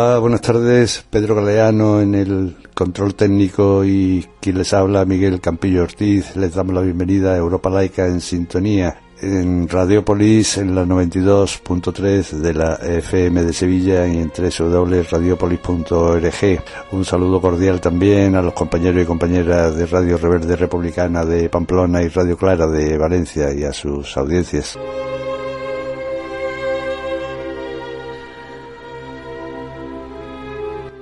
Hola, buenas tardes. Pedro Galeano en el control técnico y quien les habla, Miguel Campillo Ortiz. Les damos la bienvenida a Europa Laica en sintonía en Radiopolis en la 92.3 de la FM de Sevilla y en www.radiopolis.org. Un saludo cordial también a los compañeros y compañeras de Radio Reverde Republicana de Pamplona y Radio Clara de Valencia y a sus audiencias.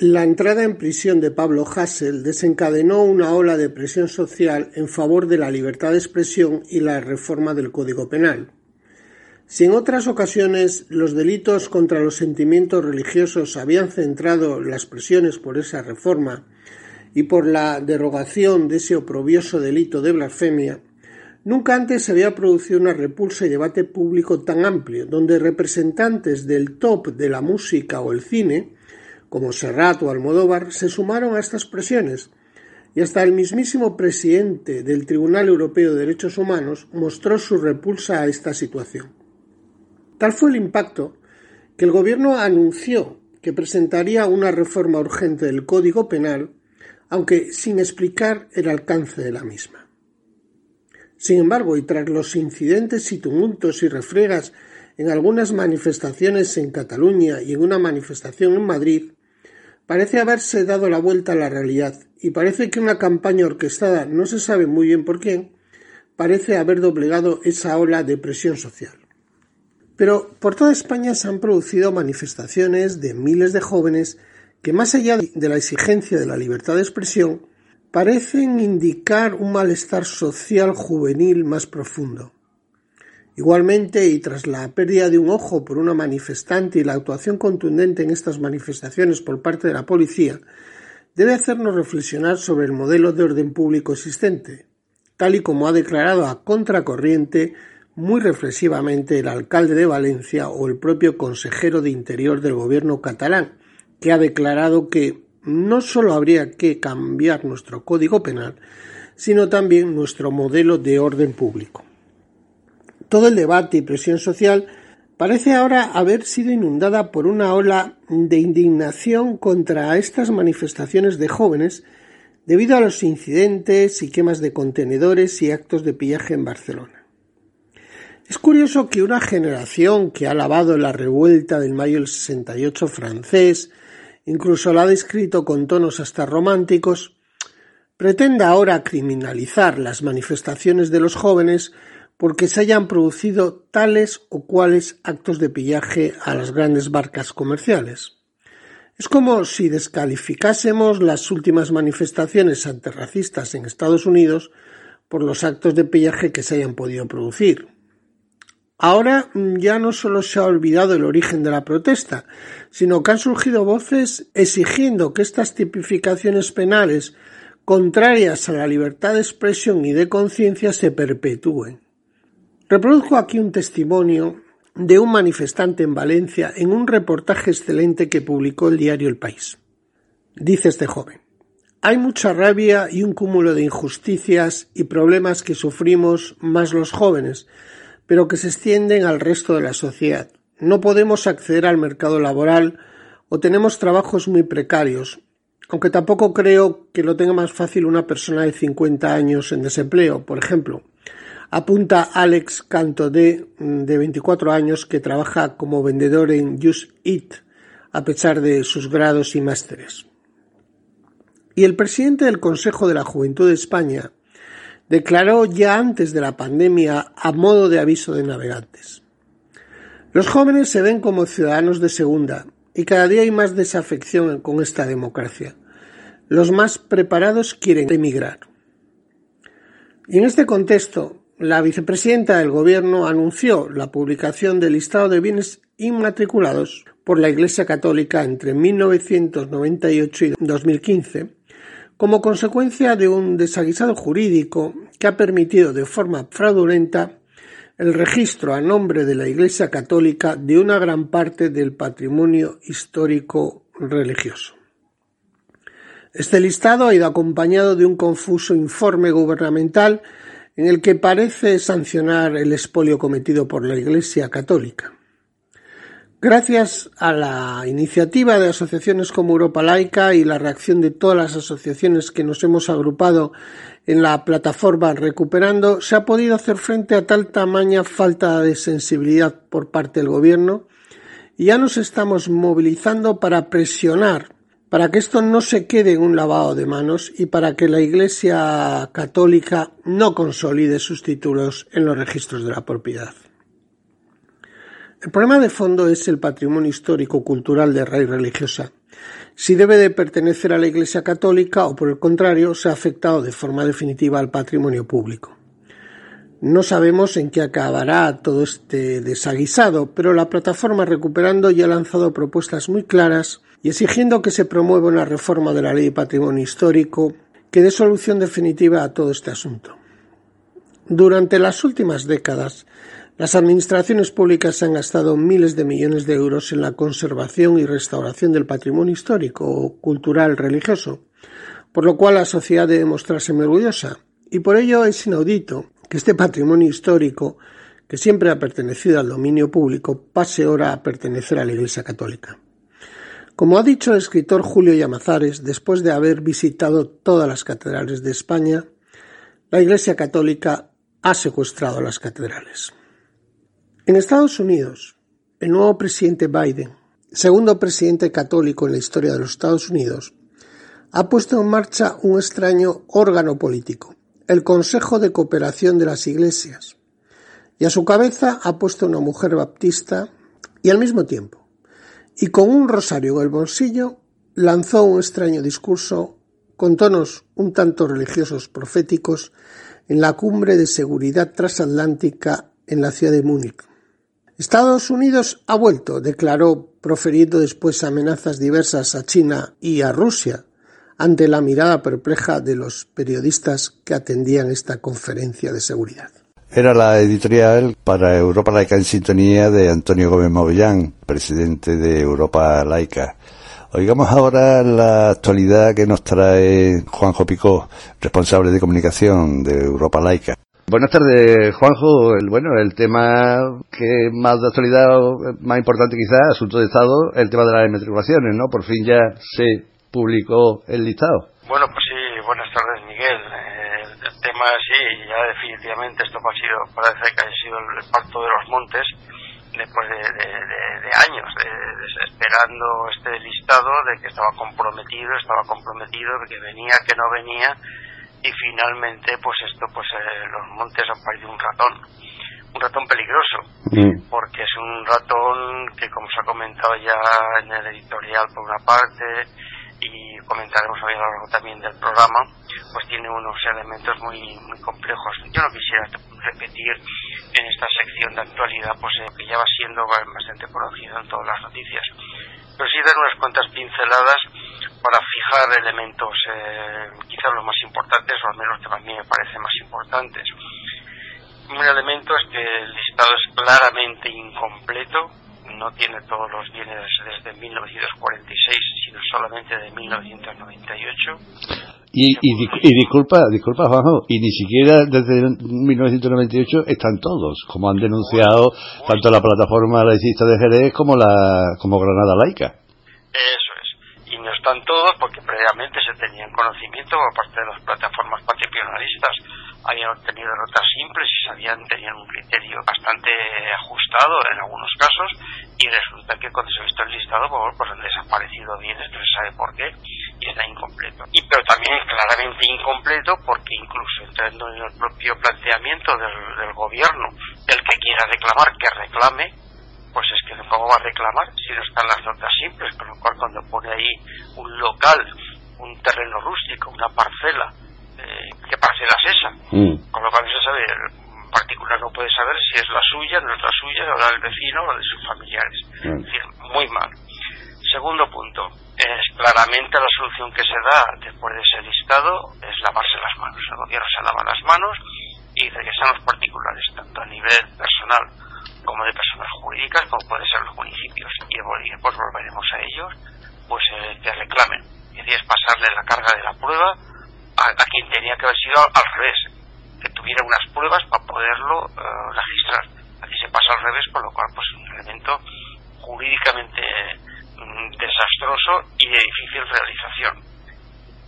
La entrada en prisión de Pablo Hassel desencadenó una ola de presión social en favor de la libertad de expresión y la reforma del Código Penal. Si en otras ocasiones los delitos contra los sentimientos religiosos habían centrado las presiones por esa reforma y por la derogación de ese oprobioso delito de blasfemia, nunca antes se había producido una repulsa y debate público tan amplio, donde representantes del top de la música o el cine como Serrat o Almodóvar, se sumaron a estas presiones, y hasta el mismísimo presidente del Tribunal Europeo de Derechos Humanos mostró su repulsa a esta situación. Tal fue el impacto que el Gobierno anunció que presentaría una reforma urgente del Código Penal, aunque sin explicar el alcance de la misma. Sin embargo, y tras los incidentes y tumultos y refriegas en algunas manifestaciones en Cataluña y en una manifestación en Madrid, Parece haberse dado la vuelta a la realidad y parece que una campaña orquestada, no se sabe muy bien por qué, parece haber doblegado esa ola de presión social. Pero por toda España se han producido manifestaciones de miles de jóvenes que, más allá de la exigencia de la libertad de expresión, parecen indicar un malestar social juvenil más profundo. Igualmente, y tras la pérdida de un ojo por una manifestante y la actuación contundente en estas manifestaciones por parte de la policía, debe hacernos reflexionar sobre el modelo de orden público existente, tal y como ha declarado a contracorriente muy reflexivamente el alcalde de Valencia o el propio consejero de Interior del gobierno catalán, que ha declarado que no solo habría que cambiar nuestro código penal, sino también nuestro modelo de orden público. Todo el debate y presión social parece ahora haber sido inundada por una ola de indignación contra estas manifestaciones de jóvenes debido a los incidentes y quemas de contenedores y actos de pillaje en Barcelona. Es curioso que una generación que ha lavado la revuelta del mayo del 68 francés, incluso la ha descrito con tonos hasta románticos, pretenda ahora criminalizar las manifestaciones de los jóvenes porque se hayan producido tales o cuales actos de pillaje a las grandes barcas comerciales. Es como si descalificásemos las últimas manifestaciones antirracistas en Estados Unidos por los actos de pillaje que se hayan podido producir. Ahora mm, ya no solo se ha olvidado el origen de la protesta, sino que han surgido voces exigiendo que estas tipificaciones penales contrarias a la libertad de expresión y de conciencia se perpetúen. Reproduzco aquí un testimonio de un manifestante en Valencia en un reportaje excelente que publicó el diario El País. Dice este joven, hay mucha rabia y un cúmulo de injusticias y problemas que sufrimos más los jóvenes, pero que se extienden al resto de la sociedad. No podemos acceder al mercado laboral o tenemos trabajos muy precarios, aunque tampoco creo que lo tenga más fácil una persona de 50 años en desempleo, por ejemplo. Apunta Alex Canto de, de 24 años, que trabaja como vendedor en Just Eat, a pesar de sus grados y másteres. Y el presidente del Consejo de la Juventud de España declaró ya antes de la pandemia a modo de aviso de navegantes. Los jóvenes se ven como ciudadanos de segunda y cada día hay más desafección con esta democracia. Los más preparados quieren emigrar. Y en este contexto, la vicepresidenta del Gobierno anunció la publicación del listado de bienes inmatriculados por la Iglesia Católica entre 1998 y 2015 como consecuencia de un desaguisado jurídico que ha permitido de forma fraudulenta el registro a nombre de la Iglesia Católica de una gran parte del patrimonio histórico religioso. Este listado ha ido acompañado de un confuso informe gubernamental en el que parece sancionar el expolio cometido por la Iglesia Católica. Gracias a la iniciativa de asociaciones como Europa Laica y la reacción de todas las asociaciones que nos hemos agrupado en la plataforma Recuperando, se ha podido hacer frente a tal tamaña falta de sensibilidad por parte del Gobierno y ya nos estamos movilizando para presionar para que esto no se quede en un lavado de manos y para que la Iglesia Católica no consolide sus títulos en los registros de la propiedad. El problema de fondo es el patrimonio histórico-cultural de raíz religiosa. Si debe de pertenecer a la Iglesia Católica o por el contrario se ha afectado de forma definitiva al patrimonio público. No sabemos en qué acabará todo este desaguisado, pero la plataforma Recuperando ya ha lanzado propuestas muy claras y exigiendo que se promueva una reforma de la Ley de Patrimonio Histórico que dé solución definitiva a todo este asunto. Durante las últimas décadas, las administraciones públicas han gastado miles de millones de euros en la conservación y restauración del patrimonio histórico, cultural, religioso, por lo cual la sociedad debe mostrarse muy orgullosa. Y por ello es inaudito que este patrimonio histórico, que siempre ha pertenecido al dominio público, pase ahora a pertenecer a la Iglesia Católica. Como ha dicho el escritor Julio Llamazares, después de haber visitado todas las catedrales de España, la Iglesia Católica ha secuestrado las catedrales. En Estados Unidos, el nuevo presidente Biden, segundo presidente católico en la historia de los Estados Unidos, ha puesto en marcha un extraño órgano político, el Consejo de Cooperación de las Iglesias, y a su cabeza ha puesto una mujer baptista y al mismo tiempo, y con un rosario en el bolsillo, lanzó un extraño discurso con tonos un tanto religiosos proféticos en la cumbre de seguridad transatlántica en la ciudad de Múnich. Estados Unidos ha vuelto, declaró, proferiendo después amenazas diversas a China y a Rusia, ante la mirada perpleja de los periodistas que atendían esta conferencia de seguridad. Era la editorial para Europa Laica en Sintonía de Antonio Gómez Movillán, presidente de Europa Laica. Oigamos ahora la actualidad que nos trae Juanjo Picó, responsable de comunicación de Europa Laica. Buenas tardes, Juanjo. El, bueno, el tema que más de actualidad, más importante quizás, asunto de Estado, el tema de las matriculaciones, ¿no? Por fin ya se publicó el listado. Bueno, pues sí, buenas tardes, Miguel. Eh, tema sí, ya definitivamente esto ha sido, parece que ha sido el parto de los montes después de, años de, esperando este listado de que estaba comprometido, estaba comprometido, de que venía, que no venía y finalmente pues esto pues eh, los montes han parido un ratón un ratón peligroso mm. porque es un ratón que como se ha comentado ya en el editorial por una parte y comentaremos hoy a lo largo también del programa pues tiene unos elementos muy muy complejos yo no quisiera repetir en esta sección de actualidad pues eh, que ya va siendo bastante conocido en todas las noticias pero sí dar unas cuantas pinceladas para fijar elementos eh, quizás los más importantes o al menos que a mí me parecen más importantes. Un elemento es que el listado es claramente incompleto, no tiene todos los bienes desde 1946, sino solamente de 1998. Y, y, y, disculpa, disculpa Juanjo, y ni siquiera desde 1998 están todos, como han denunciado tanto la plataforma laicista de Jerez como la como Granada Laica. Eso no están todos porque previamente se tenían conocimiento por parte de las plataformas patrimonialistas habían obtenido notas simples y sabían, tenían un criterio bastante ajustado en algunos casos y resulta que cuando se ha visto el listado pues, pues han desaparecido bienes, no se sabe por qué y está incompleto. Y pero también es claramente incompleto porque incluso entrando en el propio planteamiento del, gobierno, el que quiera reclamar, que reclame, pues es que cómo va a reclamar si no están las notas simples, con lo cual cuando pone ahí un local, un terreno rústico, una parcela, eh, ¿qué parcela es esa? Mm. Con lo cual no se sabe, el particular no puede saber si es la suya, no es la suya, o la del vecino o de sus familiares. Mm. Es decir, muy mal. Segundo punto, es claramente la solución que se da después de ese listado es lavarse las manos. El gobierno se lava las manos y sean los particulares, tanto a nivel personal como de personas jurídicas, como pueden ser los municipios, y después volveremos a ellos, pues eh, que reclamen. Decir, es pasarle la carga de la prueba a, quien tenía que haber sido al revés, que tuviera unas pruebas para poderlo eh, registrar. Aquí se pasa al revés, con lo cual pues un elemento jurídicamente mm, desastroso y de difícil realización.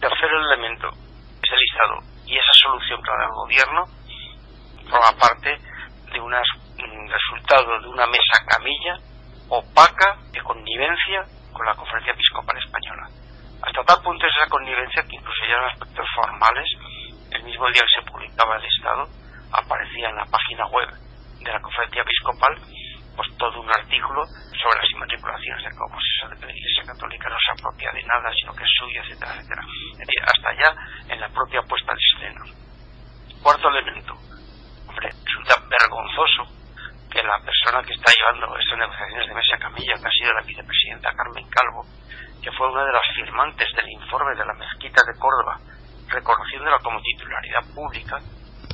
Tercer elemento, ese listado y esa solución que da el gobierno forma parte de unas mm, resultado de una mesa camilla opaca de connivencia con la Conferencia Episcopal Española hasta tal punto es esa connivencia que incluso ya en aspectos formales, el mismo día que se publicaba el Estado, aparecía en la página web de la Conferencia Episcopal pues todo un artículo sobre las inmatriculaciones de cómo se de la Iglesia Católica no se apropia de nada, sino que es suya, etcétera, etcétera. Hasta allá en la propia puesta de escena. Cuarto elemento. Hombre, resulta vergonzoso que la persona que está llevando estas negociaciones de Mesa Camilla, que ha sido la vicepresidenta Carmen Calvo, que fue una de las firmantes del informe de la mezquita de Córdoba, reconociéndola como titularidad pública,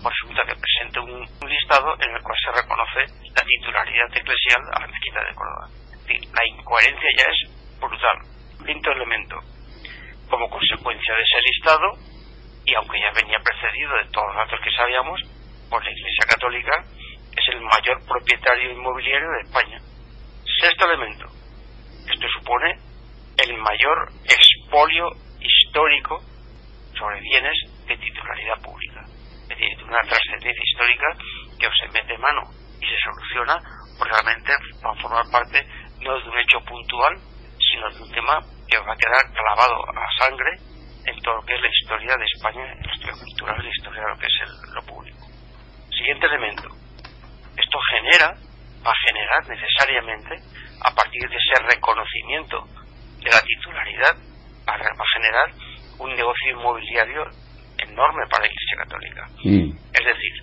por resulta que presente un, listado en el cual se reconoce la titularidad eclesial a la mezquita de Córdoba. la incoherencia ya es brutal. Quinto elemento. Como consecuencia de ese listado, y aunque ya venía precedido de todos los datos que sabíamos, pues la Iglesia Católica es el mayor propietario inmobiliario de España. Sexto elemento. Esto supone el mayor expolio histórico sobre bienes de titularidad pública. Es decir, una trascendencia histórica que se mete mano y se soluciona, pues realmente va a formar parte no de un hecho puntual, sino de un tema que va a quedar clavado a sangre en todo lo que es la historia de España, la historia cultural, la historia de lo que es lo público. Siguiente elemento. Esto genera, va a generar necesariamente, a partir de ese reconocimiento de la titularidad para, generar un negocio inmobiliario enorme para la Iglesia Católica. Mm. Es decir,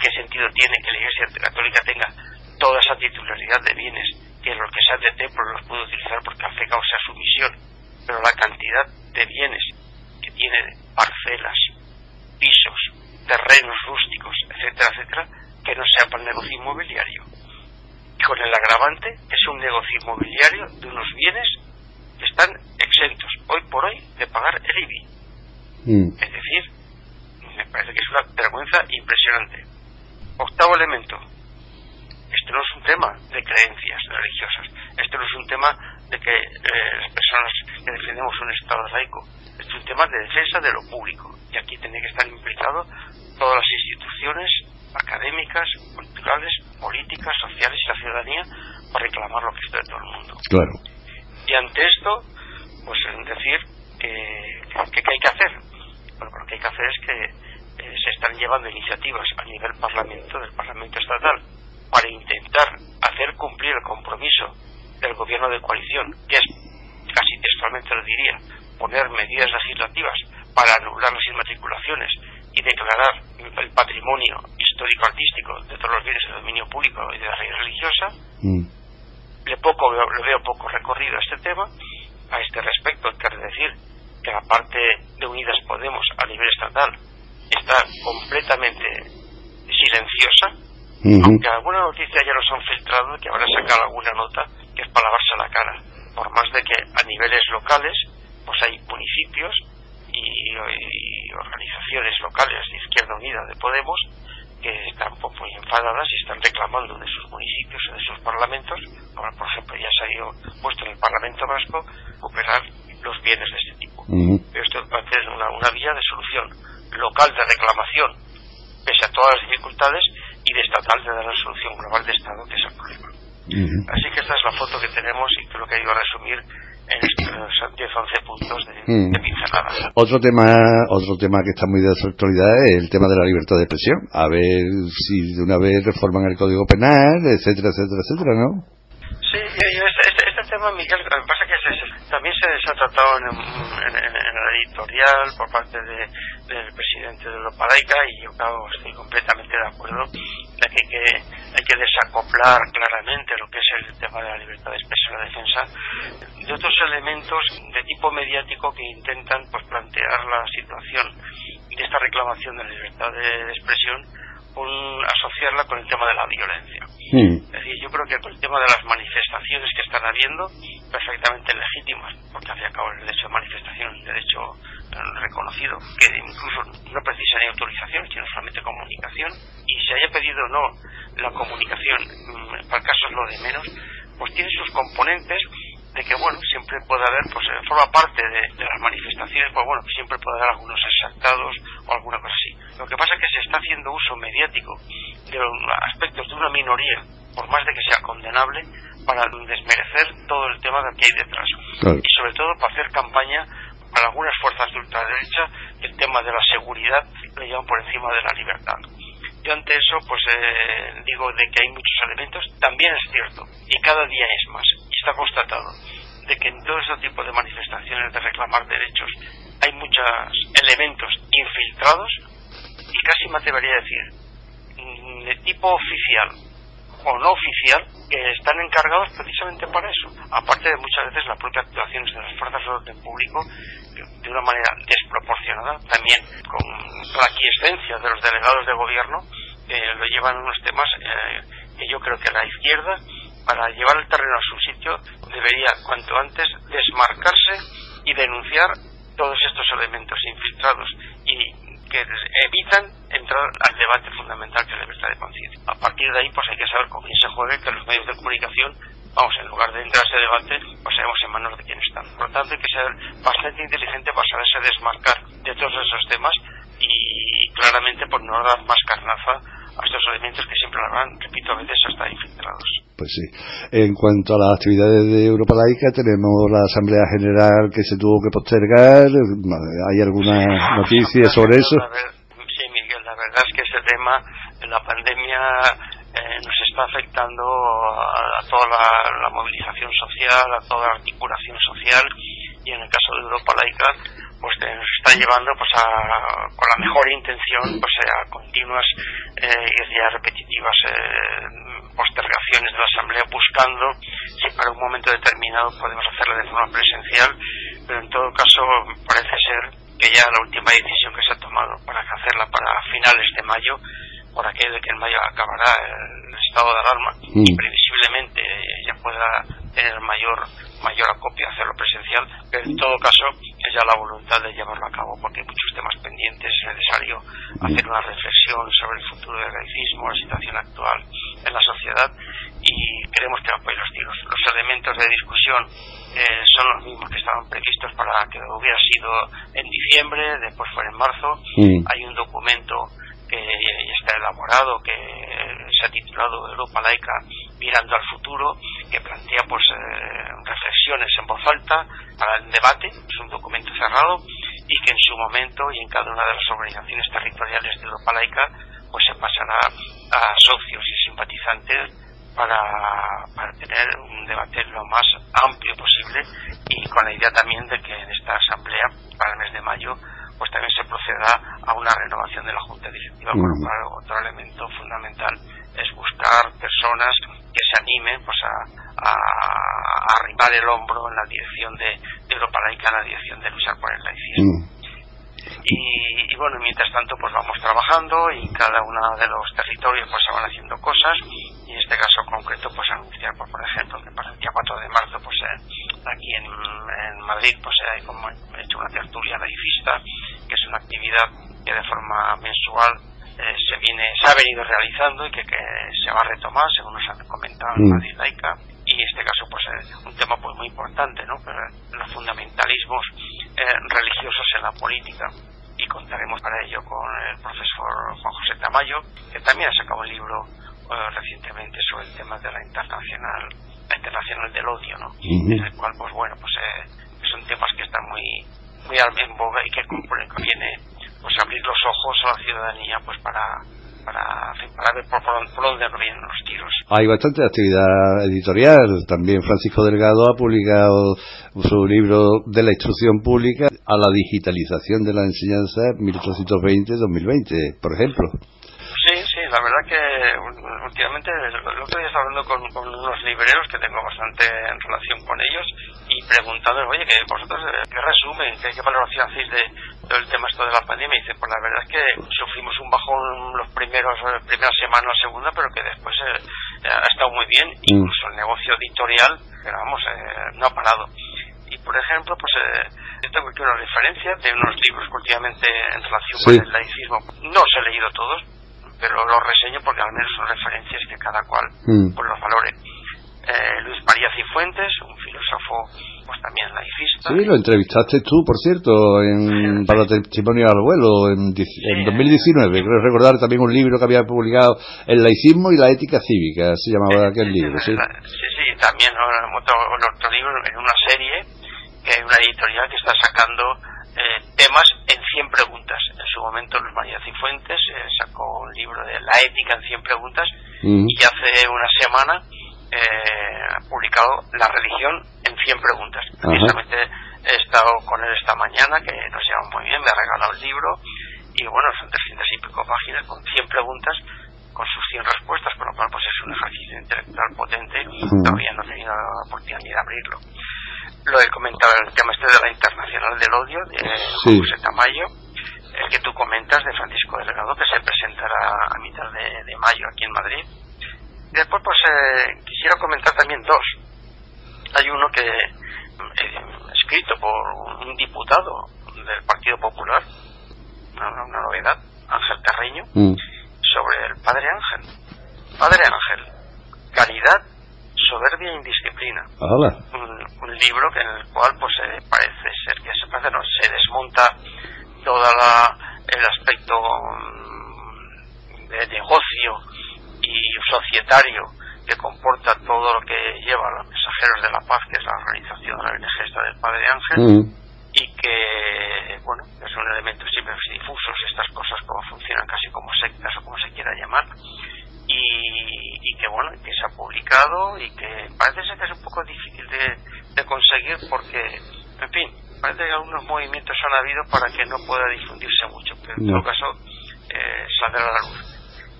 ¿qué sentido tiene que la Iglesia Católica tenga toda esa titularidad de bienes que los que sean de templo los puede utilizar porque hace causa a su misión? Pero la cantidad de bienes que tiene parcelas, pisos, terrenos rústicos, etcétera, etcétera, que no sea para el negocio inmobiliario. Y con el agravante es un negocio inmobiliario de unos bienes están exentos hoy por hoy de pagar el IBI. Mm. Es decir, me parece que es una vergüenza impresionante. Octavo elemento. Esto no es un tema de creencias religiosas. Esto no es un tema de que eh, las personas que defendemos un Estado laico. Esto es un tema de defensa de lo público. Y aquí tiene que estar implicado todas las instituciones académicas, culturales, políticas, sociales y la ciudadanía para reclamar lo que está de todo el mundo. Claro. Y ante esto, pues decir que, que, ¿qué hay que hacer? Bueno, lo que hay que hacer es que eh, se están llevando iniciativas a nivel parlamento, del Parlamento Estatal, para intentar hacer cumplir el compromiso del gobierno de coalición, que es, casi textualmente lo diría, poner medidas legislativas para anular las inmatriculaciones y declarar el patrimonio histórico-artístico de todos los bienes de dominio público y de la religiosa, mm le, poco, le veo poco recorrido a este tema. A este respecto, hay que decir que la parte de Unidas Podemos a nivel estatal está completamente silenciosa, aunque alguna noticia ya nos han filtrado que habrá sacado alguna nota que es para lavarse la cara, por más de que a niveles locales pues hay municipios y, organizaciones locales de Izquierda Unida de Podemos que están muy enfadadas y están reclamando de sus municipios o de sus parlamentos, como por ejemplo ya se ha ido puesto en el Parlamento Vasco, recuperar los bienes de este tipo. Pero esto es una, una vía de solución local de reclamación, pese a todas las dificultades, y de estatal de dar la solución global de Estado, que es el problema. Así que esta es la foto que tenemos y creo que iba a resumir en estos 10 11 puntos de, mm. pincelada. Otro tema, otro tema que está muy de actualidad es el tema de la libertad de expresión. A ver si de una vez reforman el Código Penal, etcétera, etcétera, etcétera, ¿no? Sí, este, este, este, tema, Miguel, lo que pasa es que también se, ha tratado en, en, la editorial por parte de, del presidente de Europa Laica y yo claro, estoy completamente de acuerdo de que hay, que hay que desacoplar claramente lo que es el tema de la libertad de expresión y la defensa de otros elementos de tipo mediático que intentan pues plantear la situación de esta reclamación de la libertad de expresión con asociarla con el tema de la violencia. Hmm. Es decir, yo creo que con el tema de las manifestaciones que están habiendo, perfectamente legítimas, porque al fin y al cabo el derecho de manifestación es un derecho reconocido, que incluso no precisa ni autorización, sino solamente comunicación, y se haya pedido o no la comunicación, mm, para el caso es lo de menos, pues tiene sus componentes de que bueno siempre puede haber pues eh, forma parte de, las manifestaciones pues bueno siempre puede haber algunos exaltados o alguna cosa así. Lo que pasa es que se está haciendo uso mediático de aspectos de una minoría por más de que sea condenable para desmerecer todo el tema que hay detrás. Y sobre todo para hacer campaña para algunas fuerzas de ultraderecha el tema de la seguridad le llevan por encima de la libertad. Yo ante eso pues eh, digo de que hay muchos elementos. También es cierto y cada día es más está constatado de que en todo ese tipo de manifestaciones de reclamar derechos hay muchos elementos infiltrados y casi me atrevería a decir mm, de tipo oficial o no oficial que están encargados precisamente para eso. Aparte de muchas veces las propias actuaciones de las fuerzas de orden público de una manera desproporcionada también con la aquiescencia de los delegados de gobierno que lo llevan unos temas eh, que yo creo que la izquierda para llevar el terreno a su sitio, debería cuanto antes desmarcarse y denunciar todos estos elementos infiltrados y que evitan entrar al debate fundamental que es la libertad de conciencia. A partir de ahí, pues hay que saber con quién se juegue, que los medios de comunicación, vamos, en lugar de entrar a ese debate, pues sabemos en manos de quién están. Por lo tanto, hay que ser bastante inteligente para saberse desmarcar de todos esos temas y claramente por no dar más carnaza a estos elementos que siempre habrán, repito, a veces hasta infiltrados. Pues sí. En cuanto a las actividades de Europa Laica, tenemos la Asamblea General que se tuvo que postergar. ¿Hay alguna noticia sobre eso? sí, Miguel, la verdad es que ese tema, la pandemia eh, nos está afectando a, toda la, movilización social, a toda la articulación social y en el caso de Europa Laica pues nos está llevando pues a, con la mejor intención pues a continuas eh, y ya repetitivas eh, postergaciones de la asamblea buscando si para un momento determinado podemos hacerla de forma presencial pero en todo caso parece ser que ya la última decisión que se ha tomado para hacerla para finales de mayo por aquello de que en mayo acabará el estado de alarma y mm. previsiblemente ya pueda tener mayor mayor acopio hacerlo presencial, pero en todo caso es ya la voluntad de llevarlo a cabo porque hay muchos temas pendientes, es necesario hacer una reflexión sobre el futuro del laicismo, la situación actual en la sociedad y queremos que apoye los tiros. Los elementos de discusión eh, son los mismos que estaban previstos para que hubiera sido en diciembre, después fue en marzo. Hay un documento que ya está elaborado, que se ha titulado Europa laica mirando al futuro, que plantea pues eh, reflexiones en voz alta para el debate, es un documento cerrado y que en su momento y en cada una de las organizaciones territoriales de Europa laica pues se pasará a socios y simpatizantes para, para tener un debate lo más amplio posible y con la idea también de que en esta asamblea para el mes de mayo pues también se proceda a una renovación de la Junta Directiva, con lo cual otro elemento fundamental es buscar personas que se animen pues a, a, arribar el hombro en la dirección de, Europa Laica, en la dirección de luchar por el laicismo. Y, bueno, mientras tanto pues vamos trabajando y cada uno de los territorios pues se van haciendo cosas y en este caso concreto pues anunciar pues, por ejemplo que para el día 4 de marzo pues eh, aquí en, Madrid pues hay como hecho una tertulia laicista que es una actividad que de forma mensual eh, se viene se ha venido realizando y que, que, se va a retomar según nos han comentado en mm. Madrid Laica y en este caso pues un tema pues muy importante, ¿no? Los fundamentalismos religiosos en la política y contaremos para ello con el profesor Juan José Tamayo, que también ha sacado un libro recientemente sobre el tema de la internacional, la internacional del odio, ¿no? En el cual, pues bueno, pues son temas que están muy, muy en boga y que conviene pues abrir los ojos a la ciudadanía pues para para, para ver por, por, dónde vienen los tiros. Hay bastante actividad editorial. También Francisco Delgado ha publicado su libro de la instrucción pública a la digitalización de la enseñanza 1820-2020, por ejemplo. Sí, sí, la verdad que últimamente, el otro día estaba hablando con, con, unos libreros que tengo bastante en relación con ellos y preguntando, oye, que vosotros, eh, ¿qué resumen, qué, qué valoración hacéis de todo el tema esto de la pandemia? Y dice, pues la verdad es que sufrimos un bajón los primeros, eh, primeras semanas, la segunda, pero que después eh, ha estado muy bien, mm. incluso el negocio editorial, pero vamos, no ha parado. Y por ejemplo, pues yo tengo aquí una referencia de unos libros que últimamente en relación con el laicismo no os he leído todos, pero los reseño porque al menos son referencias que cada cual mm. pues los valore. Eh, Luis María Cifuentes, un filósofo pues también laicista. Sí, lo entrevistaste tú, por cierto, en, para Testimonio al Vuelo en, en 2019. Creo recordar también un libro que había publicado, El laicismo y la ética cívica, se llamaba aquel libro. Sí, sí, sí también otro, otro libro en una serie, que hay una editorial que está sacando eh, temas en 100 preguntas. En su momento Luis María Cifuentes eh, sacó un libro de La ética en 100 preguntas mm. y hace una semana eh, publicado La religión en 100 preguntas. Precisamente he estado con él esta mañana, que nos lleva muy bien, me ha regalado el libro. Y bueno, son 300 y pico páginas con 100 preguntas con sus 100 respuestas, con lo cual pues es un ejercicio intelectual potente. Y todavía no he tenido la oportunidad ni de abrirlo. Lo he comentado el tema este de la Internacional del Odio de José Tamayo, el que tú comentas de Francisco Delgado, que se presentará a mitad de, mayo aquí en Madrid. Después, pues eh, quisiera comentar también dos. Hay uno que eh, escrito por un diputado del Partido Popular, una, novedad, Ángel Carreño, mm. sobre el Padre Ángel. Padre Ángel, caridad soberbia e indisciplina. Un, libro que en el cual pues eh, parece ser que se, parece, no, se desmonta todo el aspecto mm, de negocio y societario que comporta todo lo que lleva a los mensajeros de la paz, que es la organización de la ONG del Padre Ángel, mm. y que, bueno, es un elemento siempre difusos, estas cosas como funcionan casi como sectas o como se quiera llamar, y, que bueno que se ha publicado y que parece ser que es un poco difícil de, conseguir porque en fin parece que algunos movimientos han habido para que no pueda difundirse mucho pero en todo caso eh, saldrá a la luz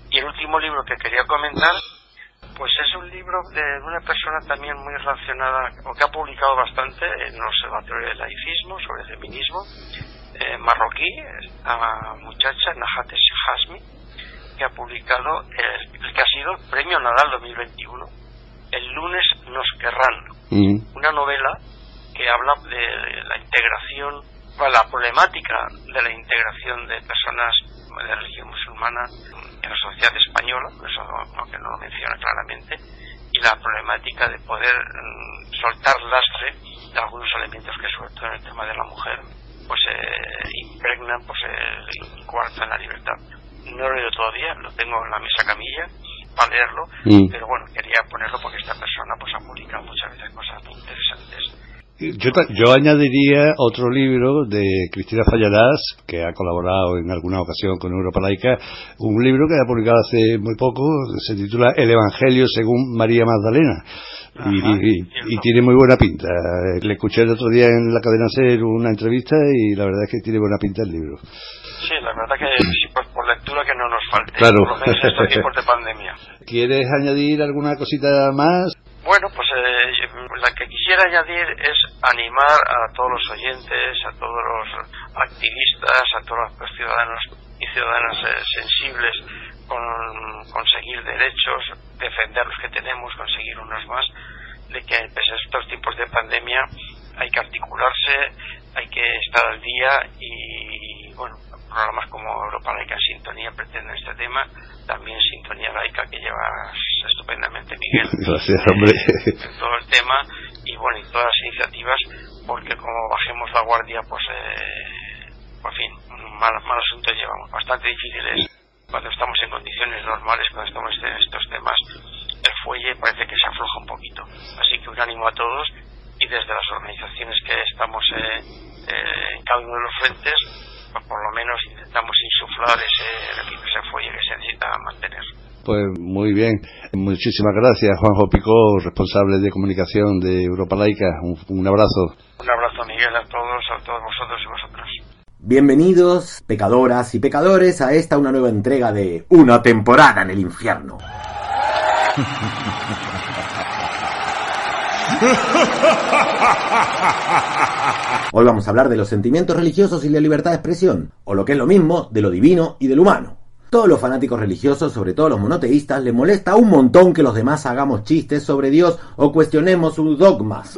y el último libro que quería comentar pues es un libro de una persona también muy relacionada o que ha publicado bastante en el Observatorio del Laicismo sobre feminismo eh, marroquí, la muchacha Najat Hasmi que ha publicado el, que ha sido el Premio Nadal 2021. El lunes nos querrán. Mm. Una novela que habla de la integración, la problemática de la integración de personas de religión musulmana en la sociedad española, eso aunque no lo menciona claramente, y la problemática de poder mm, soltar lastre de algunos elementos que sobre todo en el tema de la mujer pues eh, impregnan pues el cuarto en la libertad no lo he leído todavía, lo tengo en la mesa camilla para leerlo, mm. pero bueno, quería ponerlo porque esta persona pues ha publicado muchas veces cosas muy interesantes. Yo, yo añadiría otro libro de Cristina Fallarás, que ha colaborado en alguna ocasión con Europa Laica, un libro que ha publicado hace muy poco, se titula El Evangelio según María Magdalena. y, y, tiene muy buena pinta. Le escuché el otro día en la cadena SER una entrevista y la verdad es que tiene buena pinta el libro. Sí, la verdad que sí, pues por lectura que no nos falte, claro. por lo menos en estos tiempos de pandemia. ¿Quieres añadir alguna cosita más? Bueno, pues eh, la que quisiera añadir es animar a todos los oyentes, a todos los activistas, a todos los ciudadanos y ciudadanas eh, sensibles con conseguir derechos, defender los que tenemos, conseguir unos más, de que pese a estos tiempos de pandemia hay que articularse, hay que estar al día y, bueno, programas como Europa Laica en Sintonía pretende este tema, también Sintonía Laica que llevas estupendamente Miguel. Gracias, hombre. todo el tema y bueno, y todas las iniciativas, porque como bajemos la guardia, pues, eh, por fin, un mal, mal asunto llevamos. Bastante difícil es cuando estamos en condiciones normales, cuando estamos en estos temas, el fuelle parece que se afloja un poquito. Así que un ánimo a todos y desde las organizaciones que estamos eh, eh, en cada uno de los frentes, pues por lo menos intentamos insuflar ese, ese fuelle que se necesita mantener. Pues muy bien. Muchísimas gracias, Juanjo Picó, responsable de comunicación de Europa Laica. Un, un abrazo. Un abrazo, Miguel, a todos, a todos vosotros y vosotras. Bienvenidos, pecadoras y pecadores, a esta una nueva entrega de Una temporada en el infierno. Hoy vamos a hablar de los sentimientos religiosos y la libertad de expresión, o lo que es lo mismo, de lo divino y del humano. Todos los fanáticos religiosos, sobre todo los monoteístas, les molesta un montón que los demás hagamos chistes sobre Dios o cuestionemos sus dogmas.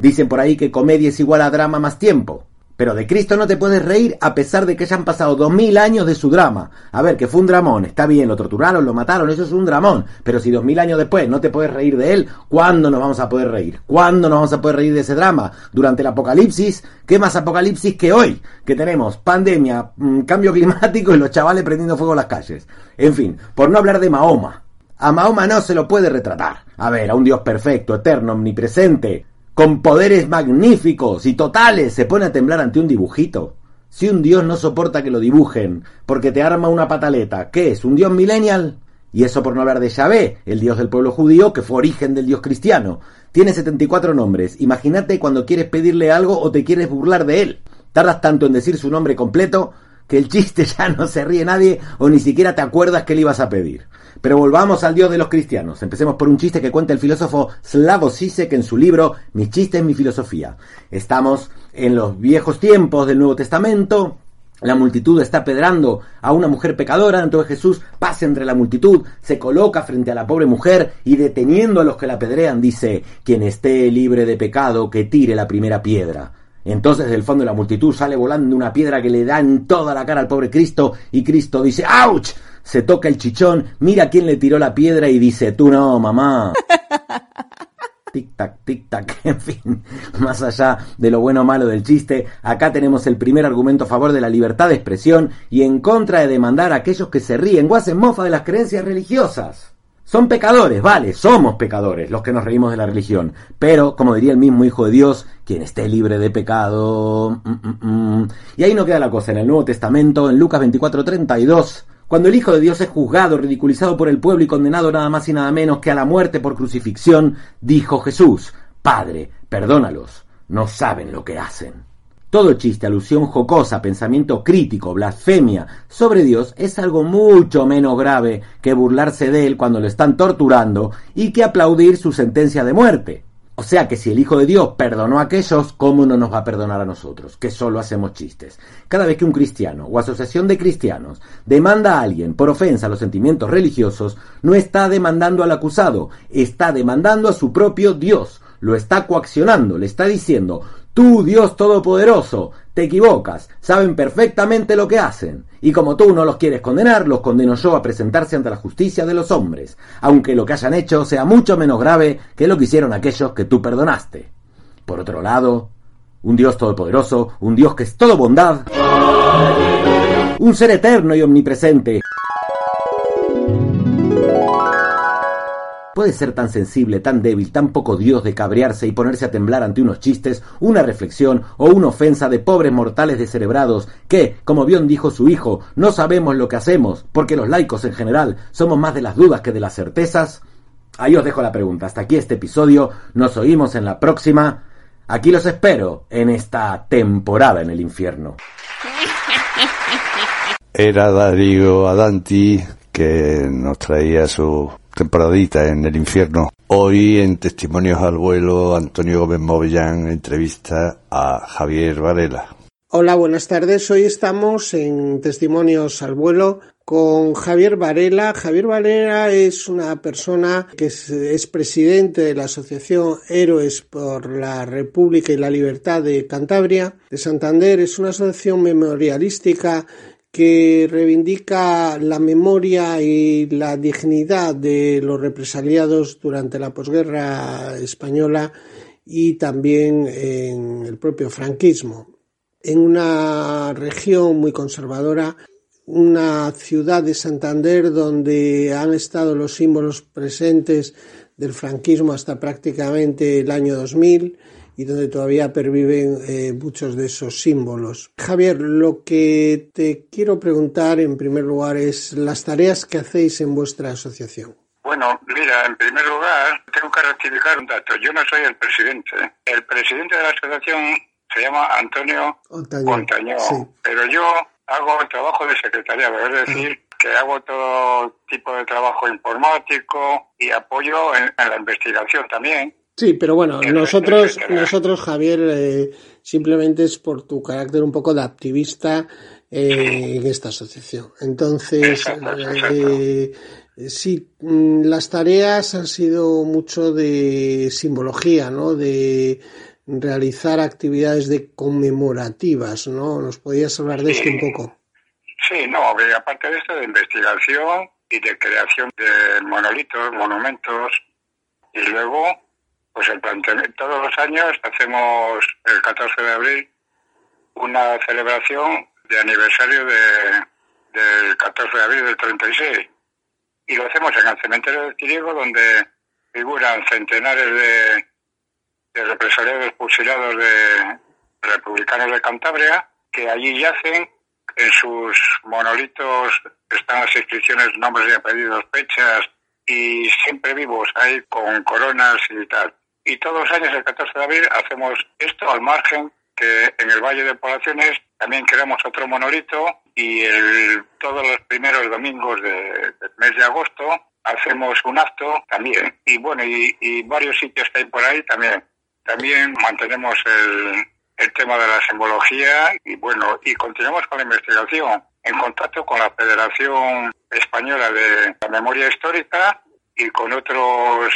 Dicen por ahí que comedia es igual a drama más tiempo. Pero de Cristo no te puedes reír a pesar de que hayan pasado dos mil años de su drama. A ver, que fue un dramón, está bien, lo torturaron, lo mataron, eso es un dramón. Pero si dos mil años después no te puedes reír de él, ¿cuándo nos vamos a poder reír? ¿Cuándo nos vamos a poder reír de ese drama? ¿Durante el apocalipsis? ¿Qué más apocalipsis que hoy? Que tenemos pandemia, mm, cambio climático y los chavales prendiendo fuego en las calles. En fin, por no hablar de Mahoma. A Mahoma no se lo puede retratar. A ver, a un Dios perfecto, eterno, omnipresente, con poderes magníficos y totales, se pone a temblar ante un dibujito. Si un dios no soporta que lo dibujen, porque te arma una pataleta, ¿qué es? ¿Un dios millennial? Y eso por no hablar de Yahvé, el dios del pueblo judío, que fue origen del dios cristiano. Tiene 74 nombres. Imagínate cuando quieres pedirle algo o te quieres burlar de él. Tardas tanto en decir su nombre completo que el chiste ya no se ríe nadie o ni siquiera te acuerdas que le ibas a pedir. Pero volvamos al Dios de los cristianos. Empecemos por un chiste que cuenta el filósofo Slavoj Zizek en su libro Mis chistes, mi filosofía. Estamos en los viejos tiempos del Nuevo Testamento. La multitud está pedrando a una mujer pecadora, entonces Jesús pasa entre la multitud, se coloca frente a la pobre mujer y deteniendo a los que la pedrean dice, quien esté libre de pecado, que tire la primera piedra. Entonces del fondo de la multitud sale volando una piedra que le da en toda la cara al pobre Cristo y Cristo dice ¡Auch! Se toca el chichón, mira quién le tiró la piedra y dice tú no, mamá. tic tac, tic tac, en fin, más allá de lo bueno o malo del chiste, acá tenemos el primer argumento a favor de la libertad de expresión y en contra de demandar a aquellos que se ríen o hacen mofa de las creencias religiosas. Son pecadores, vale, somos pecadores los que nos reímos de la religión. Pero, como diría el mismo Hijo de Dios, quien esté libre de pecado... Mm, mm, mm. Y ahí no queda la cosa. En el Nuevo Testamento, en Lucas 24:32, cuando el Hijo de Dios es juzgado, ridiculizado por el pueblo y condenado nada más y nada menos que a la muerte por crucifixión, dijo Jesús, Padre, perdónalos, no saben lo que hacen. Todo chiste, alusión jocosa, pensamiento crítico, blasfemia sobre Dios es algo mucho menos grave que burlarse de él cuando lo están torturando y que aplaudir su sentencia de muerte. O sea que si el Hijo de Dios perdonó a aquellos, ¿cómo no nos va a perdonar a nosotros? Que solo hacemos chistes. Cada vez que un cristiano o asociación de cristianos demanda a alguien por ofensa a los sentimientos religiosos, no está demandando al acusado, está demandando a su propio Dios. Lo está coaccionando, le está diciendo, Tú, Dios Todopoderoso, te equivocas, saben perfectamente lo que hacen, y como tú no los quieres condenar, los condeno yo a presentarse ante la justicia de los hombres, aunque lo que hayan hecho sea mucho menos grave que lo que hicieron aquellos que tú perdonaste. Por otro lado, un Dios todopoderoso, un Dios que es todo bondad, un ser eterno y omnipresente, puede ser tan sensible, tan débil, tan poco Dios de cabrearse y ponerse a temblar ante unos chistes, una reflexión o una ofensa de pobres mortales descerebrados que, como bien dijo su hijo, no sabemos lo que hacemos, porque los laicos en general somos más de las dudas que de las certezas? Ahí os dejo la pregunta. Hasta aquí este episodio. Nos oímos en la próxima. Aquí los espero en esta temporada en el infierno. Era Darío Adanti que nos traía su temporadita en el infierno. Hoy en Testimonios al Vuelo, Antonio Gómez Movillán entrevista a Javier Varela. Hola, buenas tardes. Hoy estamos en Testimonios al Vuelo con Javier Varela. Javier Varela es una persona que es, presidente de la Asociación Héroes por la República y la Libertad de Cantabria, de Santander. Es una asociación memorialística que reivindica la memoria y la dignidad de los represaliados durante la posguerra española y también en el propio franquismo. En una región muy conservadora una ciudad de Santander donde han estado los símbolos presentes del franquismo hasta prácticamente el año 2000 y donde todavía perviven eh, muchos de esos símbolos. Javier, lo que te quiero preguntar en primer lugar es las tareas que hacéis en vuestra asociación. Bueno, mira, en primer lugar tengo que rectificar un dato. Yo no soy el presidente. El presidente de la asociación se llama Antonio Montaño, pero yo hago el trabajo de secretariado, es decir, que hago todo tipo de trabajo informático y apoyo en, la investigación también. Sí, pero bueno, nosotros, nosotros Javier, eh, simplemente es por tu carácter un poco de activista eh, en esta asociación. Entonces, eh, sí, mm, las tareas han sido mucho de simbología, ¿no? De realizar actividades de conmemorativas, ¿no? ¿Nos podías hablar de esto un poco? Sí, no, aparte de esto de investigación y de creación de monolitos, monumentos, y luego, pues el planteamiento, todos los años hacemos el 14 de abril una celebración de aniversario de, del 14 de abril del 36. Y lo hacemos en el cementerio de Tiriego, donde figuran centenares de, de represaliados fusilados de republicanos de Cantabria, que allí yacen, en sus monolitos están las inscripciones, nombres y apellidos, fechas, y siempre vivos ahí con coronas y tal. Y todos los años, el 14 de abril, hacemos esto al margen que en el Valle de Poblaciones también creamos otro monolito y el, todos los primeros domingos del mes de agosto hacemos un acto también. Y bueno, y, y varios sitios que hay por ahí también. También mantenemos el, el tema de la simbología y bueno, y continuamos con la investigación en contacto con la Federación Española de la Memoria Histórica y con otros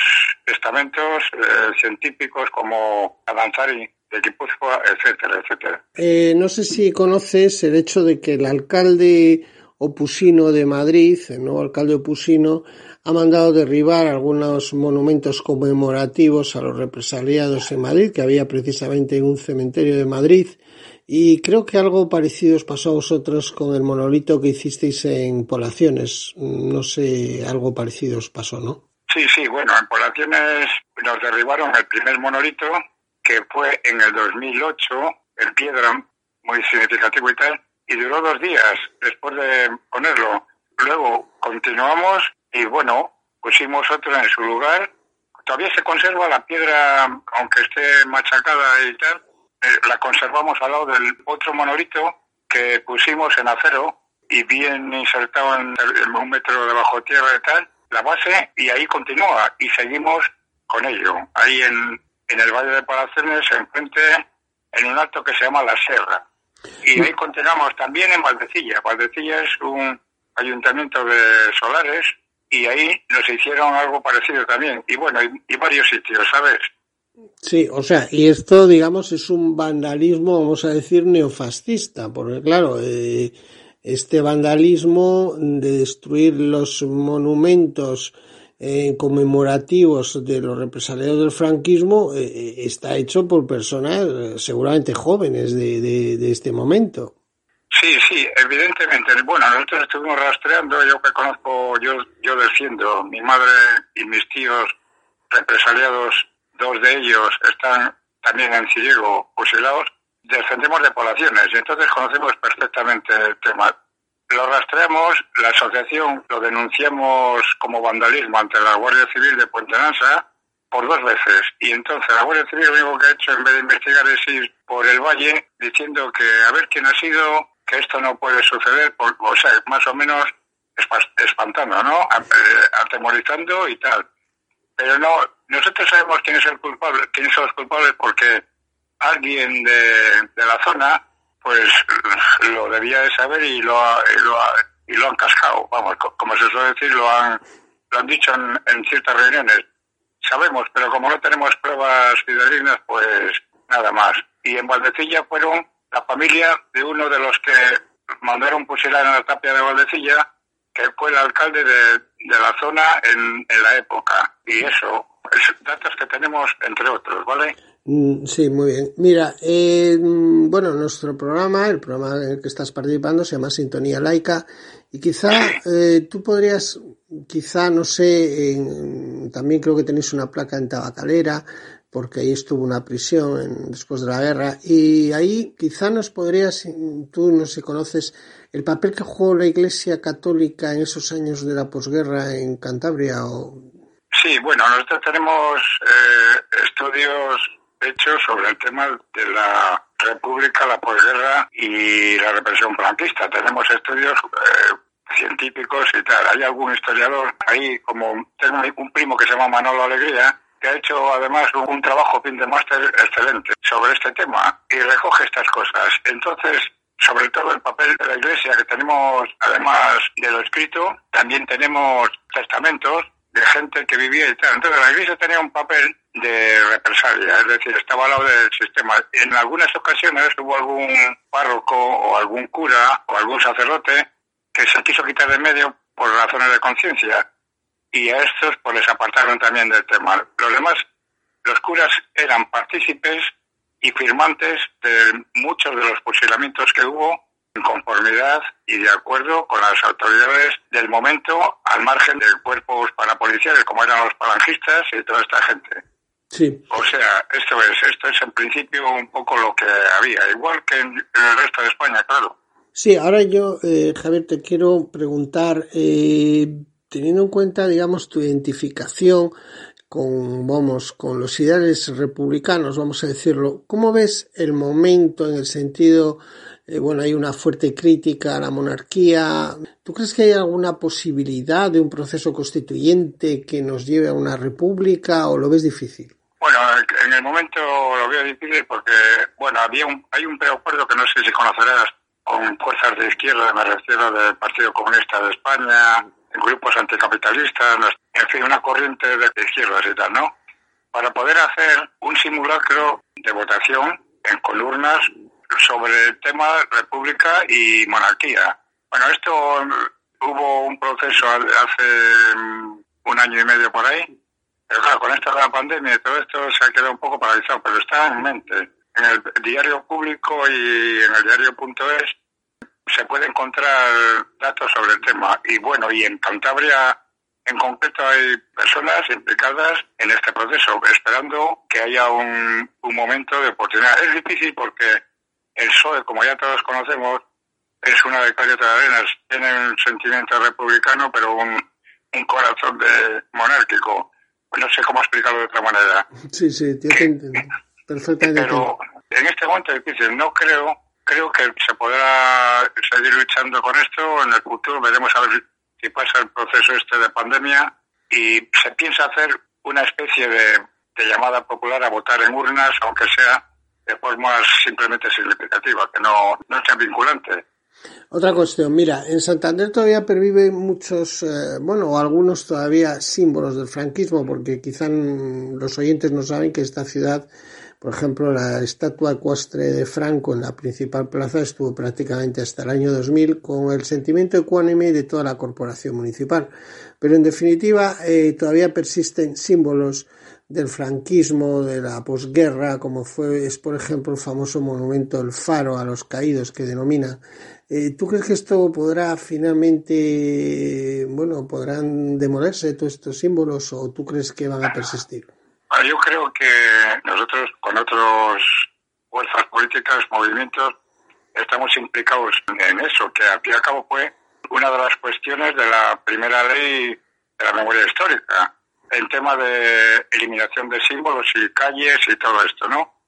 estamentos eh, científicos como Avanzari de Guipúzcoa, etcétera, etcétera. Eh, no sé si conoces el hecho de que el alcalde opusino de Madrid, el nuevo alcalde opusino, ha mandado derribar algunos monumentos conmemorativos a los represaliados en Madrid, que había precisamente en un cementerio de Madrid. Y creo que algo parecido os pasó a vosotros con el monolito que hicisteis en Poblaciones. No sé, algo parecido os pasó, ¿no? Sí, sí, bueno, en Poblaciones nos derribaron el primer monolito, que fue en el 2008, en piedra, muy significativo y tal, y duró dos días después de ponerlo. Luego continuamos y bueno, pusimos otro en su lugar. Todavía se conserva la piedra, aunque esté machacada y tal, la conservamos al lado del otro monolito que pusimos en acero y bien insertado en, un metro de bajo tierra y tal, la base, y ahí continúa y seguimos con ello. Ahí en, en el Valle de Palacenes, enfrente, en un alto que se llama La Serra. Y ahí continuamos también en Valdecilla. Valdecilla es un ayuntamiento de Solares y ahí nos hicieron algo parecido también. Y bueno, y, varios sitios, ¿sabes? Sí, o sea, y esto, digamos, es un vandalismo, vamos a decir, neofascista, porque claro, eh, este vandalismo de destruir los monumentos eh, conmemorativos de los represaliados del franquismo eh, está hecho por personas seguramente jóvenes de, de este momento. Sí, sí, evidentemente. Bueno, nosotros estuvimos rastreando, yo que conozco, yo, yo defiendo, mi madre y mis tíos represaliados, dos de ellos están también en Ciriego fusilados, defendemos de poblaciones y entonces conocemos perfectamente el tema. Lo rastreamos, la asociación lo denunciamos como vandalismo ante la Guardia Civil de Puente Lanza por dos veces y entonces la Guardia Civil lo único que ha hecho en vez de investigar es ir por el valle diciendo que a ver quién ha sido, que esto no puede suceder, o sea, más o menos espantando, ¿no? Eh, atemorizando y tal. Pero no, nosotros sabemos quién es el culpable, quiénes son los culpables porque alguien de, de la zona, pues lo debía de saber y lo ha, lo y lo han cascado, vamos, como se suele decir, lo han, lo han dicho en, ciertas reuniones. Sabemos, pero como no tenemos pruebas fidedignas, pues nada más. Y en Valdecilla fueron la familia de uno de los que mandaron fusilar en la tapia de Valdecilla, que fue el alcalde de, de la zona en, en la época. Y eso, es datos que tenemos entre otros, ¿vale? Mm, sí, muy bien. Mira, eh, bueno, nuestro programa, el programa en el que estás participando, se llama Sintonía Laica y quizá eh, tú podrías, quizá, no sé, también creo que tenéis una placa en Tabacalera, porque ahí estuvo una prisión después de la guerra, y ahí quizá nos podrías, tú no sé, conoces el papel que jugó la Iglesia Católica en esos años de la posguerra en Cantabria o... Sí, bueno, nosotros tenemos eh, estudios hecho sobre el tema de la República, la posguerra y la represión franquista. Tenemos estudios eh, científicos y tal. Hay algún historiador ahí, como tengo un primo que se llama Manolo Alegría, que ha hecho además un trabajo fin de máster excelente sobre este tema y recoge estas cosas. Entonces, sobre todo el papel de la Iglesia, que tenemos, además de lo escrito, también tenemos testamentos de gente que vivía y tal. Entonces la Iglesia tenía un papel de represalia, es decir, estaba al lado del sistema. En algunas ocasiones hubo algún párroco o algún cura o algún sacerdote que se quiso quitar de medio por razones de conciencia y a estos pues les apartaron también del tema. Los demás, los curas eran partícipes y firmantes de muchos de los fusilamientos que hubo en conformidad y de acuerdo con las autoridades del momento al margen de cuerpos parapoliciales como eran los palangistas y toda esta gente. Sí. O sea, esto es, esto es en principio un poco lo que había, igual que en, el resto de España, claro. Sí, ahora yo, eh, Javier, te quiero preguntar, eh, teniendo en cuenta, digamos, tu identificación con, vamos, con los ideales republicanos, vamos a decirlo, ¿cómo ves el momento en el sentido eh, bueno, hay una fuerte crítica a la monarquía. ¿Tú crees que hay alguna posibilidad de un proceso constituyente que nos lleve a una república o lo ves difícil? Bueno, en el momento lo veo difícil porque, bueno, había un, hay un preacuerdo que no sé si conocerás con fuerzas de izquierda, me refiero del Partido Comunista de España, grupos anticapitalistas, en fin, una corriente de izquierdas y tal, ¿no? Para poder hacer un simulacro de votación en columnas sobre el tema república y monarquía. Bueno, esto mm, hubo un proceso hace mm, un año y medio por ahí, pero claro, con esto de la pandemia y todo esto se ha quedado un poco paralizado, pero está en mente. En el diario público y en el diario.es se puede encontrar datos sobre el tema. Y bueno, y en Cantabria en concreto hay personas implicadas en este proceso, esperando que haya un, un momento de oportunidad. Es difícil porque el PSOE, como ya todos conocemos, es una de calle de arenas. Tiene un sentimiento republicano, pero un, un corazón de monárquico. No sé cómo explicarlo de otra manera. Sí, sí, te entiendo. Perfectamente. Pero en este momento es difícil. No creo, creo que se podrá seguir luchando con esto. En el futuro veremos a ver si pasa el proceso este de pandemia y se piensa hacer una especie de, de llamada popular a votar en urnas, aunque sea de forma simplemente significativa, que no, no sea vinculante. Otra cuestión, mira, en Santander todavía perviven muchos, eh, bueno, algunos todavía símbolos del franquismo, porque quizá los oyentes no saben que esta ciudad, por ejemplo, la estatua ecuestre de Franco en la principal plaza estuvo prácticamente hasta el año 2000 con el sentimiento ecuánime de toda la corporación municipal. Pero en definitiva, eh, todavía persisten símbolos del franquismo, de la posguerra, como fue, es por ejemplo el famoso monumento El Faro a los caídos que denomina. Eh, ¿Tú crees que esto podrá finalmente, bueno, podrán demolerse todos estos símbolos o tú crees que van a persistir? Ah, yo creo que nosotros con otras fuerzas políticas, movimientos, estamos implicados en eso, que al fin y al cabo fue una de las cuestiones de la primera ley de la memoria histórica en tema de eliminación de símbolos y calles y todo esto, ¿no?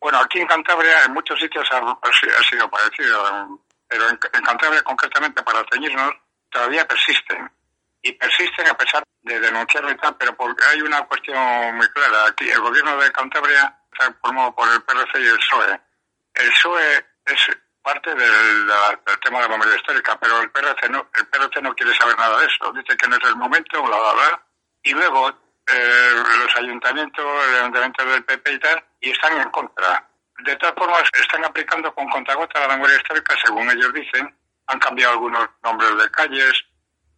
Bueno, aquí en Cantabria, en muchos sitios ha, sido parecido, pero en, Cantabria concretamente, para ceñirnos, todavía persisten. Y persisten a pesar de denunciarlo y tal, pero porque hay una cuestión muy clara. Aquí el gobierno de Cantabria está formado por el PRC y el PSOE. El PSOE es parte del, tema de la memoria histórica, pero el PRC no, el PRC no quiere saber nada de eso. Dice que no es el momento, bla, bla, bla. Y luego eh, los ayuntamientos, el ayuntamiento del PP y tal, y están en contra. De todas formas, están aplicando con contagota la memoria histórica, según ellos dicen. Han cambiado algunos nombres de calles,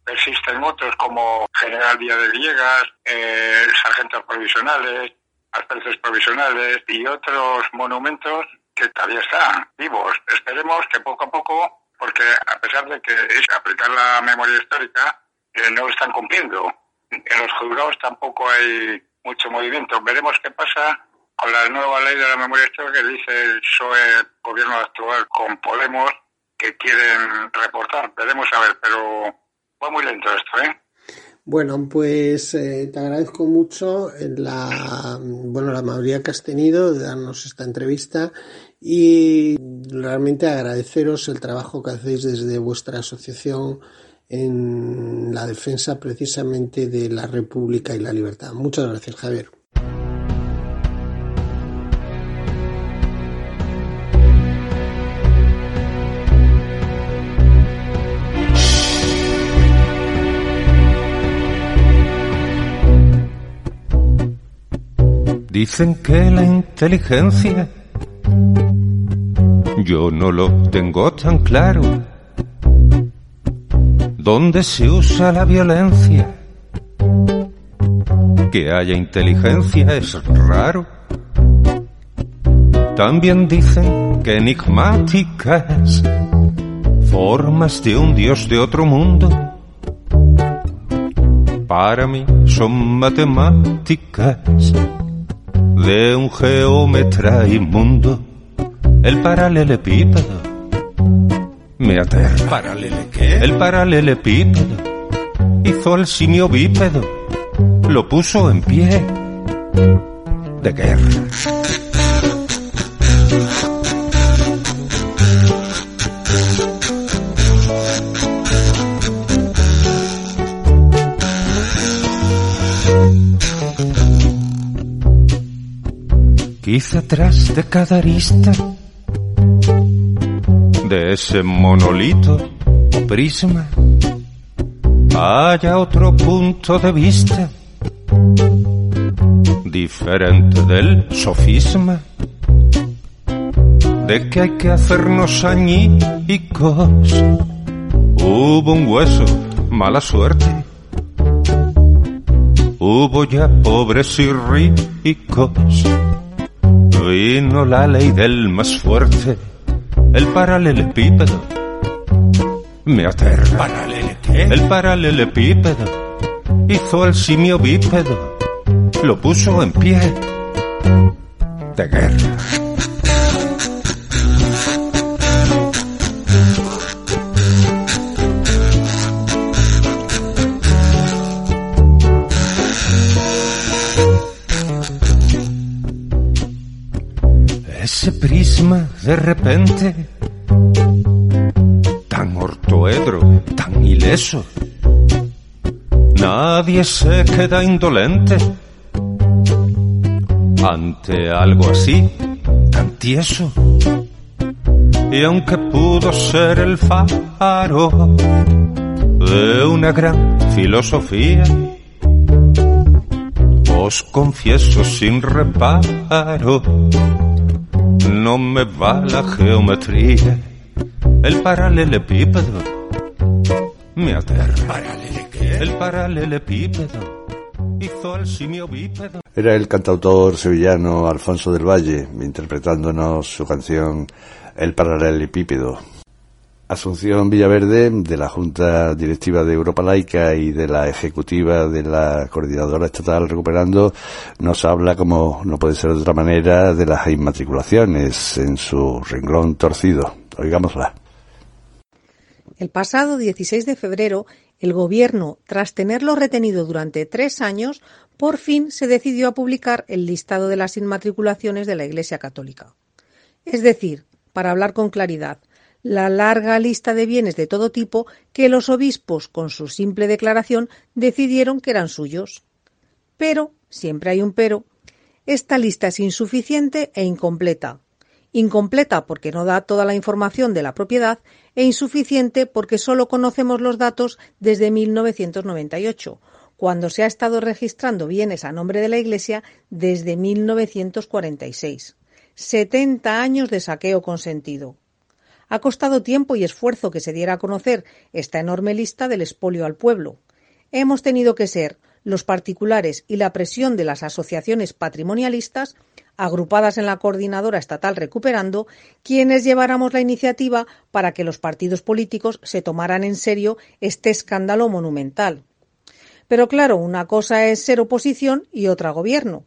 persisten otros como General Díaz de Villegas, eh, sargentos provisionales, alférezes provisionales y otros monumentos que todavía están vivos. Esperemos que poco a poco, porque a pesar de que es aplicar la memoria histórica, eh, no están cumpliendo. En los juzgados tampoco hay mucho movimiento. Veremos qué pasa con la nueva ley de la memoria histórica que dice el PSOE, gobierno actual, con Podemos, que quieren reportar. Veremos a ver, pero fue muy lento esto, ¿eh? Bueno, pues eh, te agradezco mucho la, bueno, la mayoría que has tenido de darnos esta entrevista y realmente agradeceros el trabajo que hacéis desde vuestra asociación en la defensa precisamente de la República y la libertad. Muchas gracias, Javier. Dicen que la inteligencia yo no lo tengo tan claro. ¿Dónde se usa la violencia? Que haya inteligencia es raro. También dicen que enigmáticas formas de un dios de otro mundo. Para mí son matemáticas de un geómetra inmundo, el paralelepípedo me aterra. ¿Paralele qué? El paralelepípedo hizo al simio bípedo, lo puso en pie de guerra. Quizá atrás de cada arista de ese monolito o prisma haya otro punto de vista diferente del sofisma de que hay que hacernos añicos. Hubo un hueso, mala suerte. Hubo ya pobres y ricos Vino la ley del más fuerte, el paralelepípedo. Me aterra. El paralelepípedo hizo al simio bípedo, lo puso en pie de guerra. Ese prisma de repente, tan ortoedro, tan ileso, nadie se queda indolente ante algo así, tan tieso. Y aunque pudo ser el faro de una gran filosofía, os confieso sin reparo no me va la geometría. El paralelepípedo me aterra. El paralelepípedo hizo al simio bípedo. Era el cantautor sevillano Alfonso del Valle interpretándonos su canción El paralelepípedo. Asunción Villaverde, de la Junta Directiva de Europa Laica y de la Ejecutiva de la Coordinadora Estatal Recuperando, nos habla, como no puede ser de otra manera, de las inmatriculaciones en su renglón torcido. Oigámosla. El pasado 16 de febrero, el Gobierno, tras tenerlo retenido durante tres años, por fin se decidió a publicar el listado de las inmatriculaciones de la Iglesia Católica. Es decir, para hablar con claridad, la larga lista de bienes de todo tipo que los obispos, con su simple declaración, decidieron que eran suyos. Pero, siempre hay un pero, esta lista es insuficiente e incompleta, incompleta porque no da toda la información de la propiedad e insuficiente porque solo conocemos los datos desde 1998, cuando se ha estado registrando bienes a nombre de la Iglesia desde 1946. 70 años de saqueo consentido. Ha costado tiempo y esfuerzo que se diera a conocer esta enorme lista del expolio al pueblo. Hemos tenido que ser los particulares y la presión de las asociaciones patrimonialistas, agrupadas en la Coordinadora Estatal Recuperando, quienes lleváramos la iniciativa para que los partidos políticos se tomaran en serio este escándalo monumental. Pero claro, una cosa es ser oposición y otra gobierno.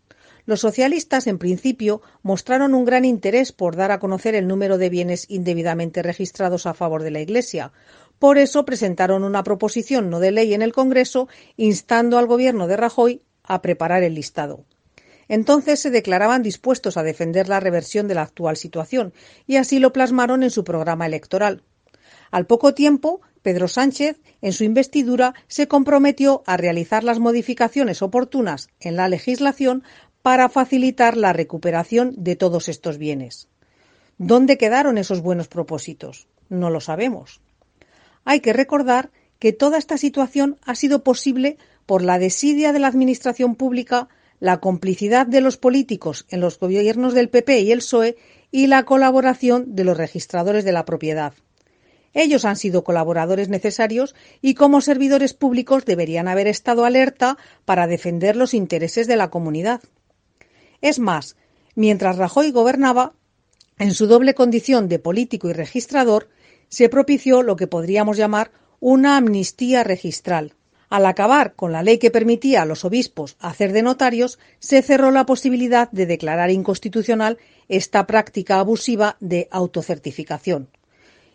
Los socialistas, en principio, mostraron un gran interés por dar a conocer el número de bienes indebidamente registrados a favor de la Iglesia. Por eso presentaron una proposición no de ley en el Congreso instando al Gobierno de Rajoy a preparar el listado. Entonces se declaraban dispuestos a defender la reversión de la actual situación y así lo plasmaron en su programa electoral. Al poco tiempo, Pedro Sánchez, en su investidura, se comprometió a realizar las modificaciones oportunas en la legislación para facilitar la recuperación de todos estos bienes. ¿Dónde quedaron esos buenos propósitos? No lo sabemos. Hay que recordar que toda esta situación ha sido posible por la desidia de la Administración pública, la complicidad de los políticos en los gobiernos del PP y el PSOE y la colaboración de los registradores de la propiedad. Ellos han sido colaboradores necesarios y como servidores públicos deberían haber estado alerta para defender los intereses de la comunidad. Es más, mientras Rajoy gobernaba, en su doble condición de político y registrador, se propició lo que podríamos llamar una amnistía registral. Al acabar con la ley que permitía a los obispos hacer de notarios, se cerró la posibilidad de declarar inconstitucional esta práctica abusiva de autocertificación.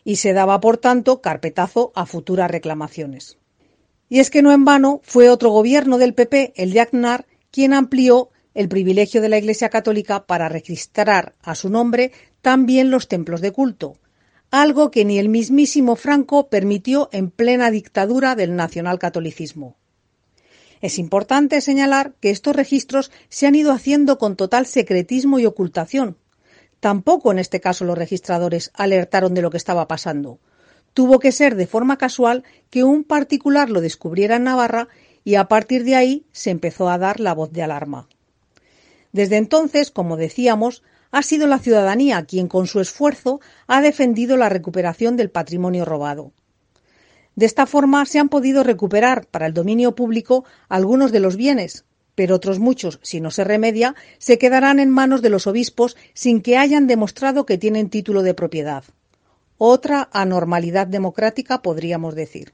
Y se daba, por tanto, carpetazo a futuras reclamaciones. Y es que no en vano fue otro gobierno del PP, el de Aznar, quien amplió el privilegio de la Iglesia Católica para registrar a su nombre también los templos de culto, algo que ni el mismísimo Franco permitió en plena dictadura del nacionalcatolicismo. Es importante señalar que estos registros se han ido haciendo con total secretismo y ocultación. Tampoco en este caso los registradores alertaron de lo que estaba pasando. Tuvo que ser de forma casual que un particular lo descubriera en Navarra y a partir de ahí se empezó a dar la voz de alarma. Desde entonces, como decíamos, ha sido la ciudadanía quien con su esfuerzo ha defendido la recuperación del patrimonio robado. De esta forma se han podido recuperar para el dominio público algunos de los bienes, pero otros muchos, si no se remedia, se quedarán en manos de los obispos sin que hayan demostrado que tienen título de propiedad. Otra anormalidad democrática, podríamos decir.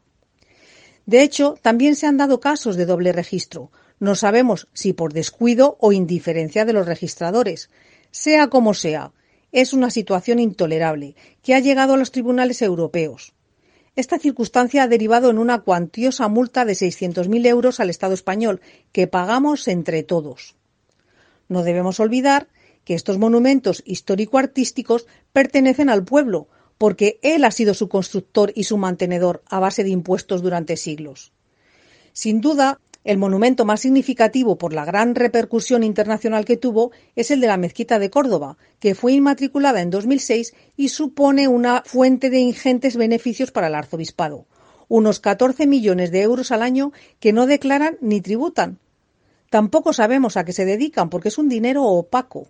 De hecho, también se han dado casos de doble registro, no sabemos si por descuido o indiferencia de los registradores. Sea como sea, es una situación intolerable que ha llegado a los tribunales europeos. Esta circunstancia ha derivado en una cuantiosa multa de 600.000 euros al Estado español, que pagamos entre todos. No debemos olvidar que estos monumentos histórico-artísticos pertenecen al pueblo, porque él ha sido su constructor y su mantenedor a base de impuestos durante siglos. Sin duda, el monumento más significativo por la gran repercusión internacional que tuvo es el de la Mezquita de Córdoba, que fue inmatriculada en 2006 y supone una fuente de ingentes beneficios para el arzobispado, unos 14 millones de euros al año que no declaran ni tributan. Tampoco sabemos a qué se dedican porque es un dinero opaco.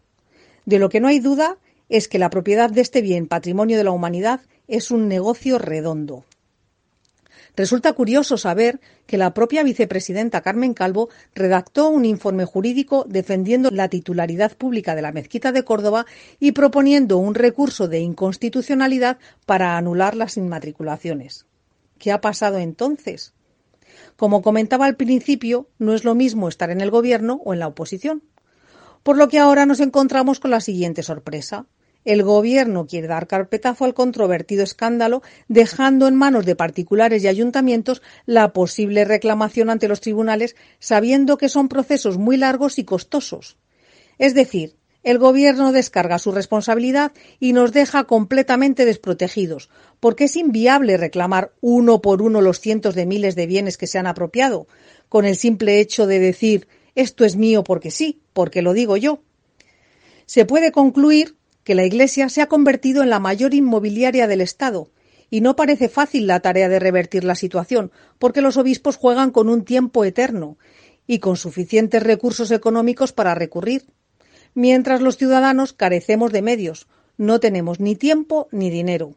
De lo que no hay duda es que la propiedad de este bien patrimonio de la humanidad es un negocio redondo. Resulta curioso saber que la propia vicepresidenta Carmen Calvo redactó un informe jurídico defendiendo la titularidad pública de la mezquita de Córdoba y proponiendo un recurso de inconstitucionalidad para anular las inmatriculaciones. ¿Qué ha pasado entonces? Como comentaba al principio, no es lo mismo estar en el gobierno o en la oposición. Por lo que ahora nos encontramos con la siguiente sorpresa. El Gobierno quiere dar carpetazo al controvertido escándalo, dejando en manos de particulares y ayuntamientos la posible reclamación ante los tribunales, sabiendo que son procesos muy largos y costosos. Es decir, el Gobierno descarga su responsabilidad y nos deja completamente desprotegidos, porque es inviable reclamar uno por uno los cientos de miles de bienes que se han apropiado, con el simple hecho de decir esto es mío porque sí, porque lo digo yo. Se puede concluir que la Iglesia se ha convertido en la mayor inmobiliaria del Estado, y no parece fácil la tarea de revertir la situación, porque los obispos juegan con un tiempo eterno y con suficientes recursos económicos para recurrir, mientras los ciudadanos carecemos de medios, no tenemos ni tiempo ni dinero.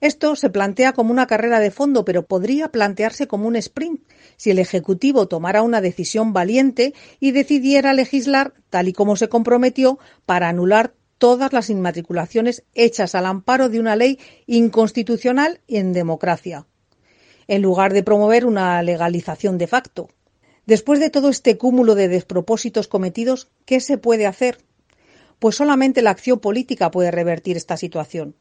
Esto se plantea como una carrera de fondo, pero podría plantearse como un sprint si el Ejecutivo tomara una decisión valiente y decidiera legislar, tal y como se comprometió, para anular todas las inmatriculaciones hechas al amparo de una ley inconstitucional y en democracia, en lugar de promover una legalización de facto. Después de todo este cúmulo de despropósitos cometidos, ¿qué se puede hacer? Pues solamente la acción política puede revertir esta situación.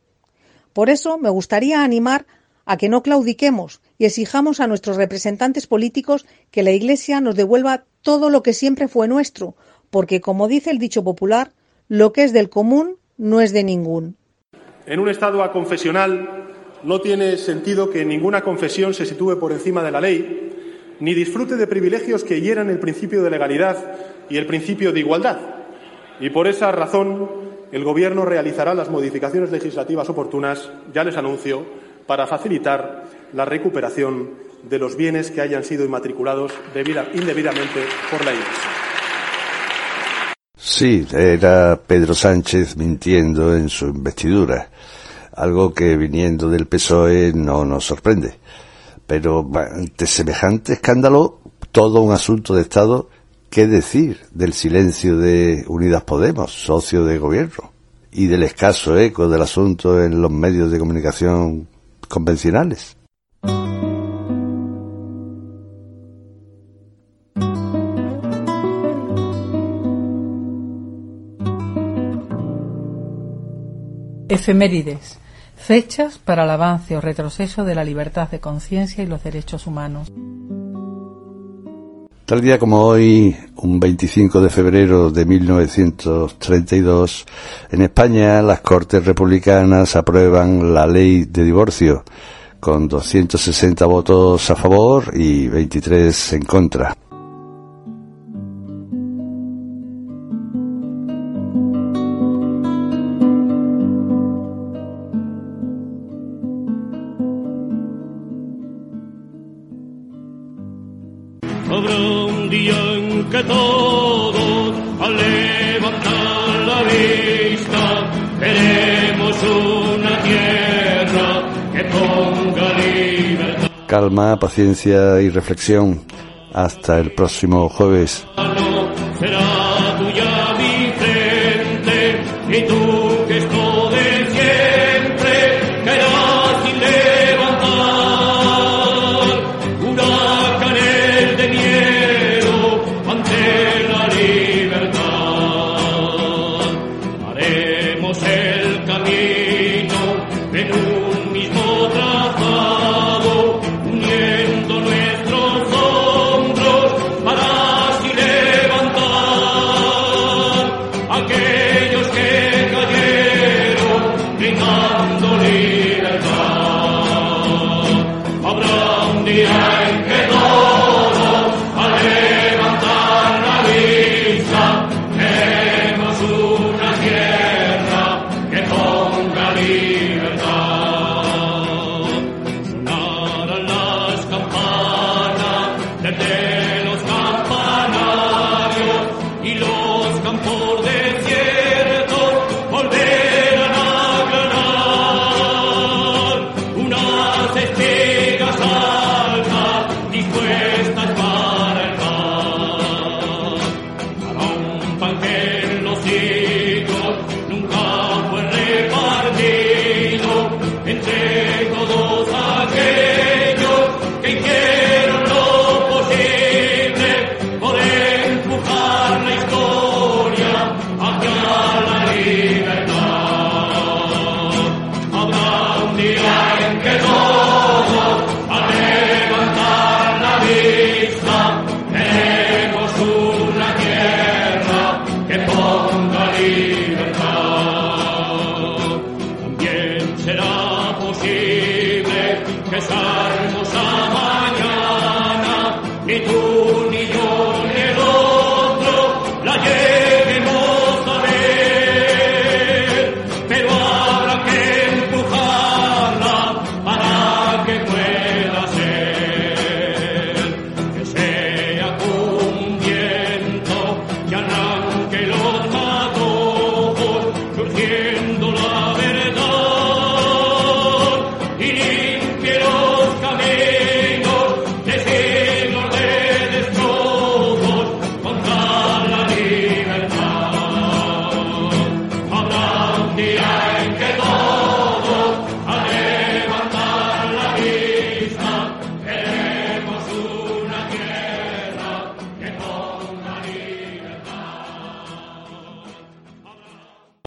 Por eso me gustaría animar a que no claudiquemos y exijamos a nuestros representantes políticos que la Iglesia nos devuelva todo lo que siempre fue nuestro, porque, como dice el dicho popular, lo que es del común no es de ningún. En un Estado aconfesional no tiene sentido que ninguna confesión se sitúe por encima de la ley ni disfrute de privilegios que hieran el principio de legalidad y el principio de igualdad. Y por esa razón el Gobierno realizará las modificaciones legislativas oportunas, ya les anuncio, para facilitar la recuperación de los bienes que hayan sido inmatriculados indebidamente por la Iglesia. Sí, era Pedro Sánchez mintiendo en su investidura, algo que viniendo del PSOE no nos sorprende. Pero ante semejante escándalo, todo un asunto de Estado, ¿qué decir del silencio de Unidas Podemos, socio de gobierno, y del escaso eco del asunto en los medios de comunicación convencionales? Efemérides. Fechas para el avance o retroceso de la libertad de conciencia y los derechos humanos. Tal día como hoy, un 25 de febrero de 1932, en España las Cortes Republicanas aprueban la ley de divorcio, con 260 votos a favor y 23 en contra. Paciencia y reflexión. Hasta el próximo jueves.